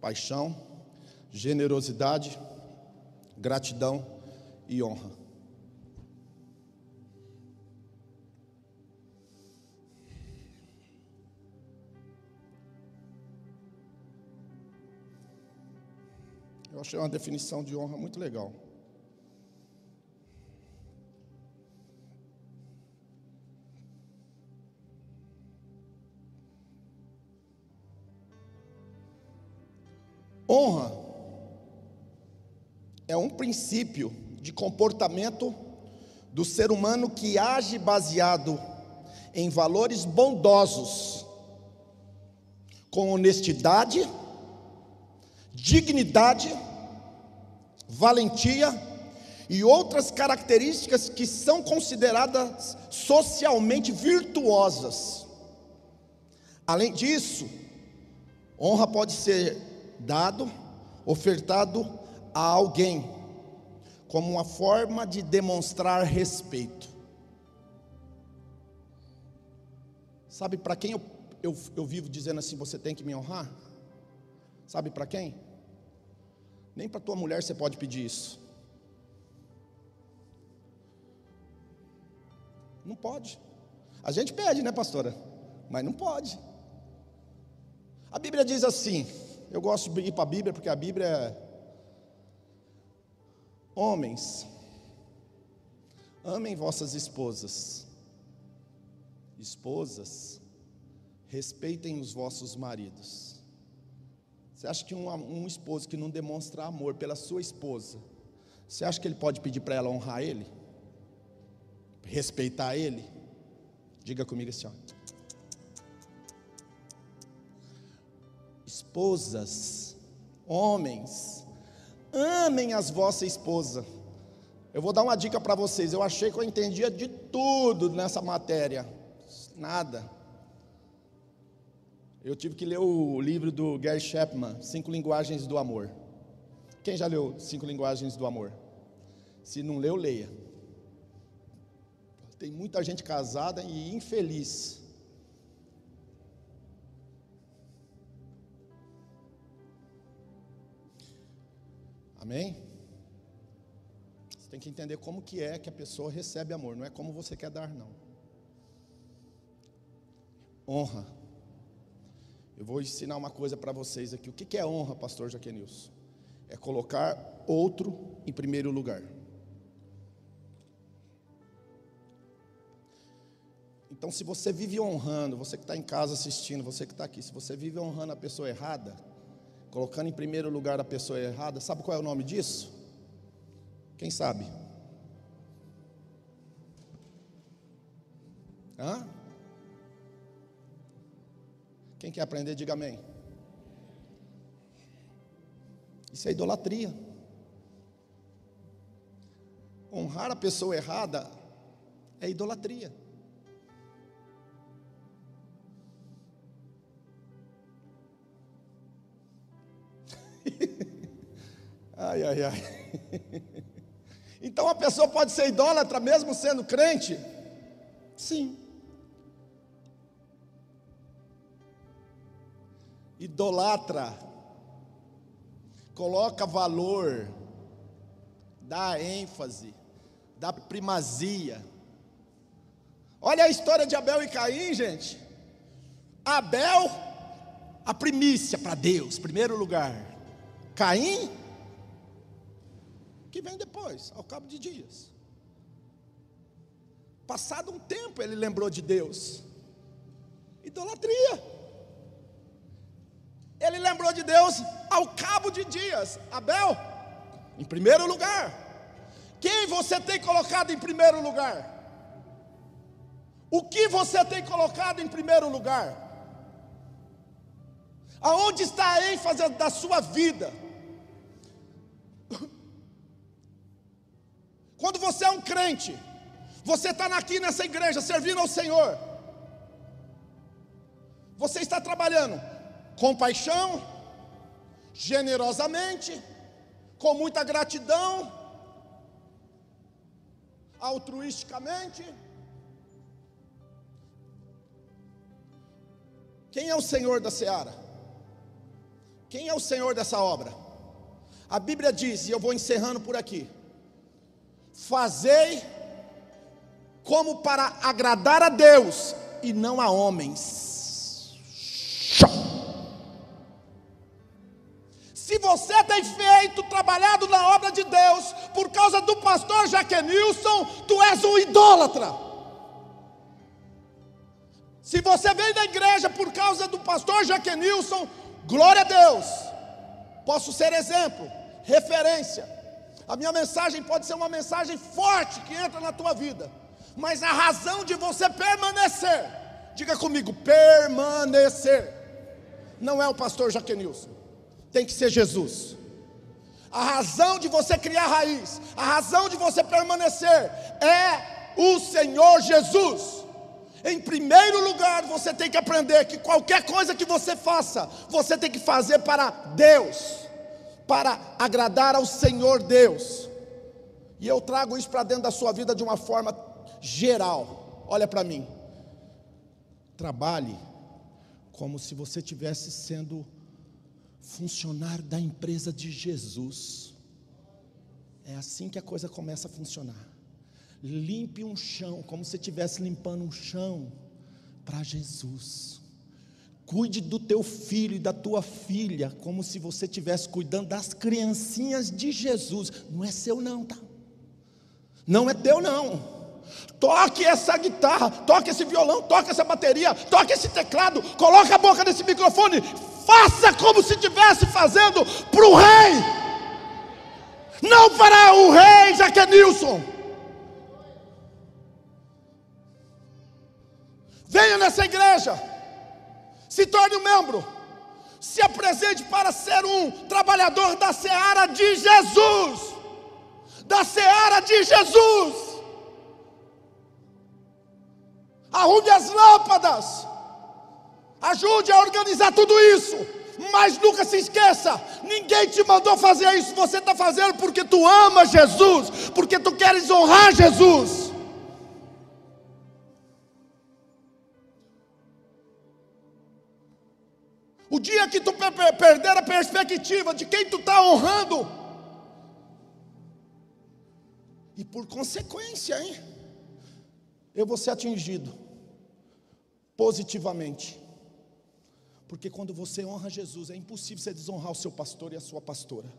Paixão, generosidade, gratidão e honra. Eu achei uma definição de honra muito legal. Honra é um princípio de comportamento do ser humano que age baseado em valores bondosos, com honestidade, dignidade, valentia e outras características que são consideradas socialmente virtuosas. Além disso, honra pode ser dado, ofertado a alguém, como uma forma de demonstrar respeito. Sabe para quem eu, eu, eu vivo dizendo assim: você tem que me honrar? Sabe para quem? Nem para tua mulher você pode pedir isso. Não pode. A gente pede, né, pastora? Mas não pode. A Bíblia diz assim: eu gosto de ir para a Bíblia porque a Bíblia é. Homens, amem vossas esposas. Esposas, respeitem os vossos maridos. Você acha que um, um esposo que não demonstra amor pela sua esposa, você acha que ele pode pedir para ela honrar ele? Respeitar ele? Diga comigo assim, ó. Esposas, homens, amem as vossas esposas. Eu vou dar uma dica para vocês. Eu achei que eu entendia de tudo nessa matéria. Nada. Eu tive que ler o livro do Gary Chapman, Cinco Linguagens do Amor. Quem já leu Cinco Linguagens do Amor? Se não leu, leia. Tem muita gente casada e infeliz. Amém? Você tem que entender como que é que a pessoa recebe amor, não é como você quer dar, não. Honra. Eu vou ensinar uma coisa para vocês aqui. O que é honra, pastor Jaquenilson? É colocar outro em primeiro lugar. Então, se você vive honrando, você que está em casa assistindo, você que está aqui, se você vive honrando a pessoa errada, colocando em primeiro lugar a pessoa errada, sabe qual é o nome disso? Quem sabe? Hã? Quem quer aprender, diga amém. Isso é idolatria. Honrar a pessoa errada é idolatria. (laughs) ai, ai, ai. (laughs) Então a pessoa pode ser idólatra mesmo sendo crente? Sim. idolatra, coloca valor, dá ênfase, dá primazia. Olha a história de Abel e Caim, gente. Abel, a primícia para Deus, primeiro lugar. Caim, que vem depois, ao cabo de dias. Passado um tempo, ele lembrou de Deus. Idolatria. Ele lembrou de Deus ao cabo de dias. Abel, em primeiro lugar. Quem você tem colocado em primeiro lugar? O que você tem colocado em primeiro lugar? Aonde está a ênfase da sua vida? Quando você é um crente, você está aqui nessa igreja servindo ao Senhor, você está trabalhando, com paixão, generosamente, com muita gratidão, altruisticamente. Quem é o Senhor da seara? Quem é o Senhor dessa obra? A Bíblia diz, e eu vou encerrando por aqui: Fazei como para agradar a Deus e não a homens. Se você tem feito, trabalhado na obra de Deus, por causa do pastor Jaquenilson, tu és um idólatra. Se você vem da igreja por causa do pastor Jaquenilson, glória a Deus. Posso ser exemplo, referência. A minha mensagem pode ser uma mensagem forte que entra na tua vida, mas a razão de você permanecer, diga comigo, permanecer, não é o pastor Jaquenilson tem que ser Jesus. A razão de você criar raiz, a razão de você permanecer é o Senhor Jesus. Em primeiro lugar, você tem que aprender que qualquer coisa que você faça, você tem que fazer para Deus, para agradar ao Senhor Deus. E eu trago isso para dentro da sua vida de uma forma geral. Olha para mim. Trabalhe como se você estivesse sendo funcionário da empresa de Jesus. É assim que a coisa começa a funcionar. Limpe um chão, como se estivesse limpando um chão para Jesus. Cuide do teu filho e da tua filha, como se você estivesse cuidando das criancinhas de Jesus. Não é seu, não, tá? Não é teu, não. Toque essa guitarra, toque esse violão, toque essa bateria, toque esse teclado, coloque a boca nesse microfone, faça como se estivesse fazendo para o rei, não para o rei Jaquenilson. Venha nessa igreja, se torne um membro, se apresente para ser um trabalhador da seara de Jesus, da seara de Jesus. arrume as lâmpadas, ajude a organizar tudo isso. Mas nunca se esqueça, ninguém te mandou fazer isso, você está fazendo porque tu ama Jesus, porque tu queres honrar Jesus. Dia que tu perder a perspectiva de quem tu está honrando, e por consequência, hein, eu vou ser atingido positivamente. Porque quando você honra Jesus, é impossível você desonrar o seu pastor e a sua pastora.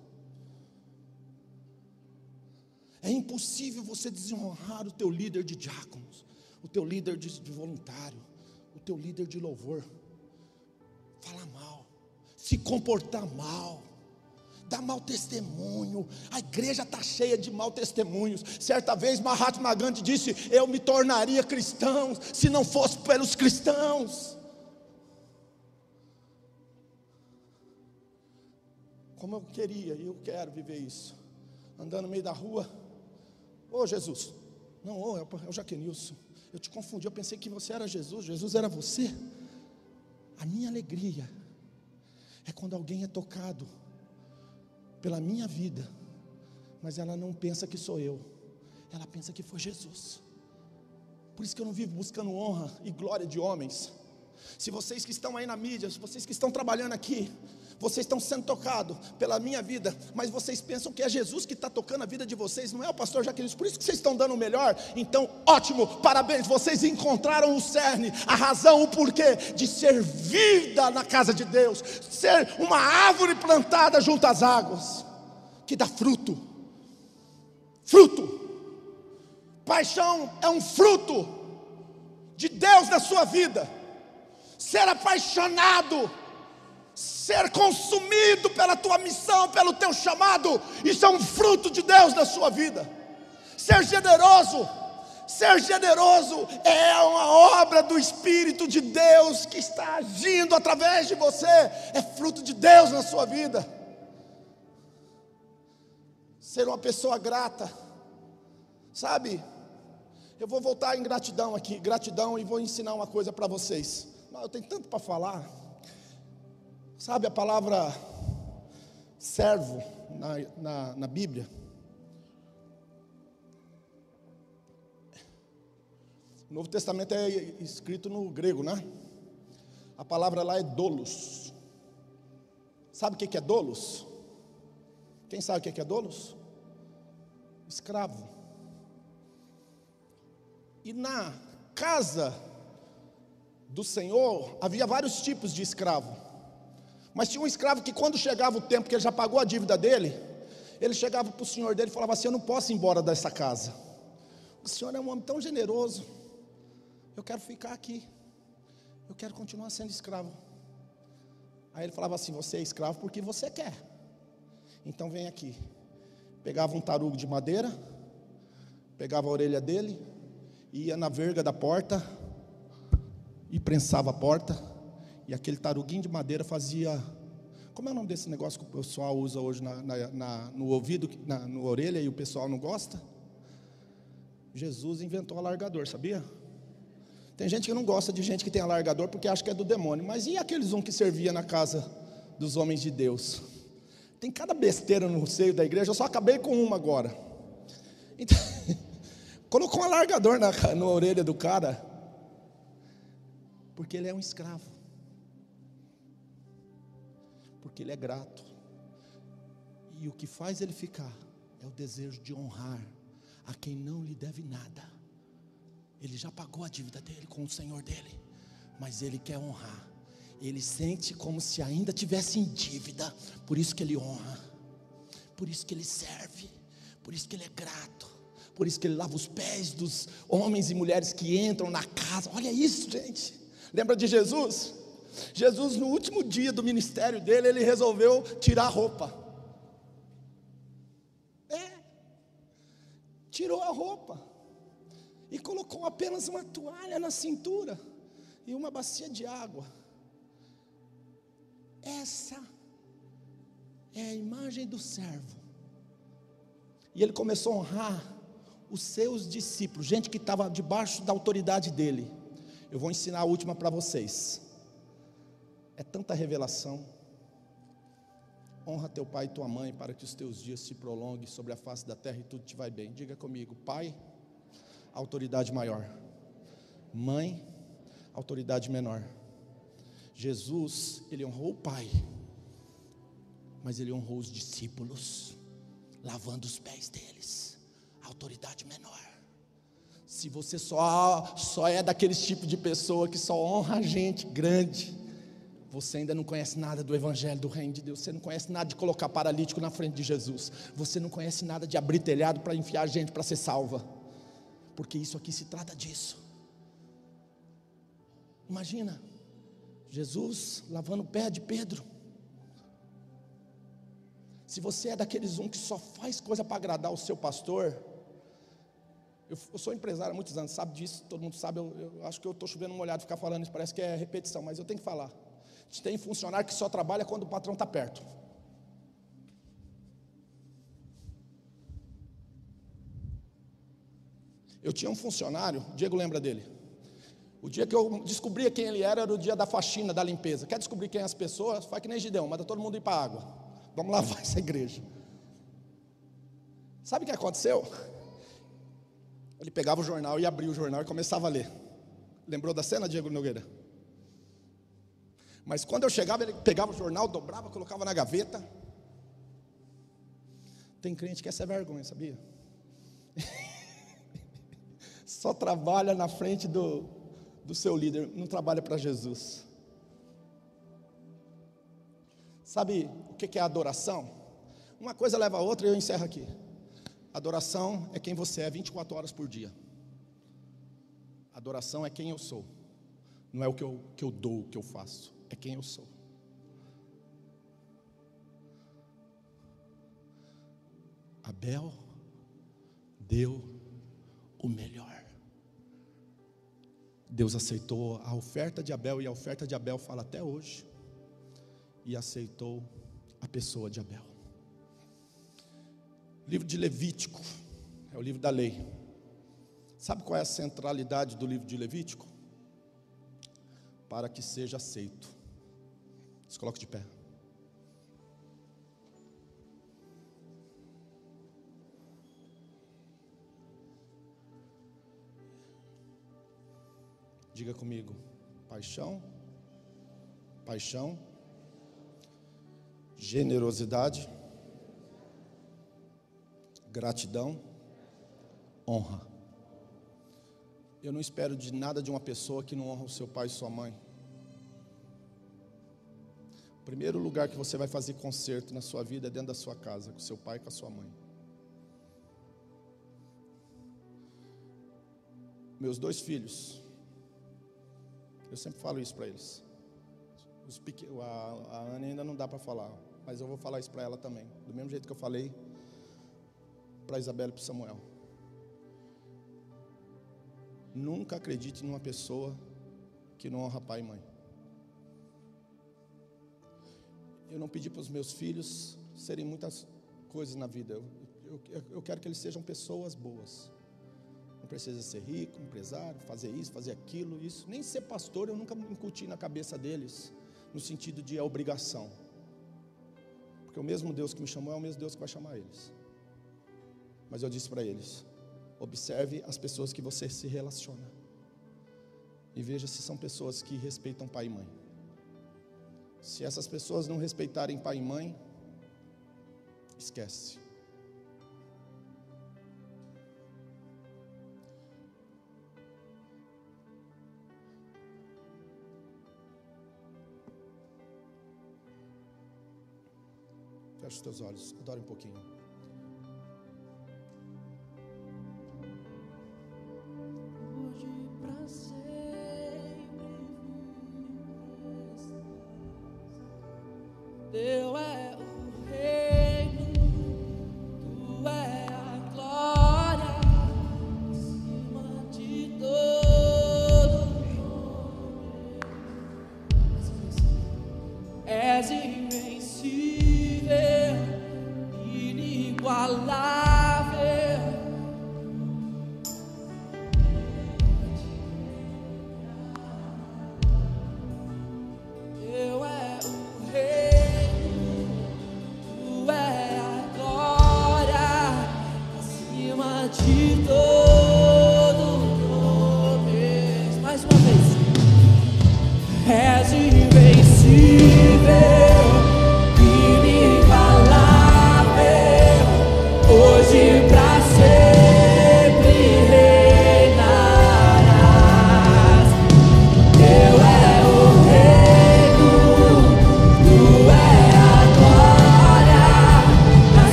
É impossível você desonrar o teu líder de diáconos, o teu líder de, voluntário, o teu líder de louvor. Falar mal, se comportar mal dá mau testemunho. A igreja está cheia de mau testemunhos. Certa vez Mahatma Gandhi disse: Eu me tornaria cristão se não fosse pelos cristãos. Como eu queria e eu quero viver isso. Andando no meio da rua. Ô oh, Jesus. Não, oh, é o Jaquenilson. Eu te confundi, eu pensei que você era Jesus. Jesus era você. A minha alegria é quando alguém é tocado pela minha vida, mas ela não pensa que sou eu, ela pensa que foi Jesus. Por isso que eu não vivo buscando honra e glória de homens. Se vocês que estão aí na mídia, se vocês que estão trabalhando aqui, vocês estão sendo tocados pela minha vida, mas vocês pensam que é Jesus que está tocando a vida de vocês, não é o pastor Jaqueline, por isso que vocês estão dando o melhor. Então, ótimo, parabéns, vocês encontraram o cerne, a razão, o porquê de ser vida na casa de Deus, ser uma árvore plantada junto às águas, que dá fruto. Fruto. Paixão é um fruto de Deus na sua vida. Ser apaixonado ser consumido pela tua missão, pelo teu chamado, isso é um fruto de Deus na sua vida. Ser generoso, ser generoso é uma obra do Espírito de Deus que está agindo através de você, é fruto de Deus na sua vida. Ser uma pessoa grata, sabe? Eu vou voltar em gratidão aqui, gratidão, e vou ensinar uma coisa para vocês. Eu tenho tanto para falar. Sabe a palavra servo na, na, na Bíblia? O Novo Testamento é escrito no grego, né? A palavra lá é dolos. Sabe o que é dolos? Quem sabe o que é dolos? Escravo. E na casa do Senhor havia vários tipos de escravo. Mas tinha um escravo que, quando chegava o tempo que ele já pagou a dívida dele, ele chegava para o senhor dele e falava assim: Eu não posso ir embora dessa casa. O senhor é um homem tão generoso. Eu quero ficar aqui. Eu quero continuar sendo escravo. Aí ele falava assim: Você é escravo porque você quer. Então vem aqui. Pegava um tarugo de madeira, pegava a orelha dele, ia na verga da porta e prensava a porta e aquele taruguinho de madeira fazia. Como é o nome desse negócio que o pessoal usa hoje na, na, na, no ouvido, na orelha e o pessoal não gosta? Jesus inventou alargador, sabia? Tem gente que não gosta de gente que tem alargador porque acha que é do demônio. Mas e aqueles um que servia na casa dos homens de Deus? Tem cada besteira no seio da igreja, eu só acabei com uma agora. Então, (laughs) colocou um alargador na, na orelha do cara, porque ele é um escravo, porque ele é grato, e o que faz ele ficar é o desejo de honrar a quem não lhe deve nada. Ele já pagou a dívida dele com o Senhor dele, mas ele quer honrar. Ele sente como se ainda tivesse em dívida, por isso que ele honra, por isso que ele serve, por isso que ele é grato, por isso que ele lava os pés dos homens e mulheres que entram na casa. Olha isso, gente. Lembra de Jesus? Jesus, no último dia do ministério dele, ele resolveu tirar a roupa. É, tirou a roupa e colocou apenas uma toalha na cintura e uma bacia de água. Essa é a imagem do servo. E ele começou a honrar os seus discípulos, gente que estava debaixo da autoridade dele. Eu vou ensinar a última para vocês. É tanta revelação. Honra teu pai e tua mãe para que os teus dias se prolonguem sobre a face da terra e tudo te vai bem. Diga comigo, pai, autoridade maior. Mãe, autoridade menor. Jesus, ele honrou o pai, mas ele honrou os discípulos, lavando os pés deles. Autoridade menor. Se você só, só é daqueles tipo de pessoa que só honra a gente grande, você ainda não conhece nada do Evangelho do Reino de Deus. Você não conhece nada de colocar paralítico na frente de Jesus. Você não conhece nada de abrir telhado para enfiar gente para ser salva. Porque isso aqui se trata disso. Imagina, Jesus lavando o pé de Pedro. Se você é daqueles um que só faz coisa para agradar o seu pastor, eu, eu, sou empresário há muitos anos, sabe disso, todo mundo sabe. Eu, eu acho que eu estou chovendo molhado ficar falando isso, parece que é repetição, mas eu tenho que falar. Tem funcionário que só trabalha quando o patrão está perto. Eu tinha um funcionário, Diego lembra dele. O dia que eu descobria quem ele era era o dia da faxina, da limpeza. Quer descobrir quem é as pessoas? Faz que nem Gideão, manda todo mundo ir para a água. Vamos (laughs) lavar essa igreja. Sabe o que aconteceu? Ele pegava o jornal e abria o jornal e começava a ler. Lembrou da cena, Diego Nogueira? Mas quando eu chegava, ele pegava o jornal, dobrava, colocava na gaveta. Tem crente que essa é vergonha, sabia? (laughs) Só trabalha na frente do, do seu líder, não trabalha para Jesus. Sabe o que é adoração? Uma coisa leva a outra e eu encerro aqui. Adoração é quem você é 24 horas por dia. Adoração é quem eu sou. Não é o que eu, que eu dou, o que eu faço é quem eu sou. Abel deu o melhor. Deus aceitou a oferta de Abel e a oferta de Abel fala até hoje. E aceitou a pessoa de Abel. Livro de Levítico é o livro da lei. Sabe qual é a centralidade do livro de Levítico? Para que seja aceito. Se coloque de pé. Diga comigo: paixão, paixão, generosidade, gratidão, honra. Eu não espero de nada de uma pessoa que não honra o seu pai e sua mãe. O primeiro lugar que você vai fazer conserto na sua vida é dentro da sua casa, com seu pai e com a sua mãe. Meus dois filhos, eu sempre falo isso para eles. Pequ... A, a Ana ainda não dá para falar, mas eu vou falar isso para ela também, do mesmo jeito que eu falei para Isabela e para Samuel. Nunca acredite numa pessoa que não honra pai e mãe. eu não pedi para os meus filhos serem muitas coisas na vida. Eu, eu, eu quero que eles sejam pessoas boas. Não precisa ser rico, empresário, fazer isso, fazer aquilo, isso. Nem ser pastor eu nunca incuti na cabeça deles, no sentido de é obrigação. Porque o mesmo Deus que me chamou é o mesmo Deus que vai chamar eles. Mas eu disse para eles: observe as pessoas que você se relaciona. E veja se são pessoas que respeitam pai e mãe. Se essas pessoas não respeitarem pai e mãe, esquece. Feche os teus olhos, adora um pouquinho.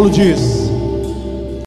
Paulo diz: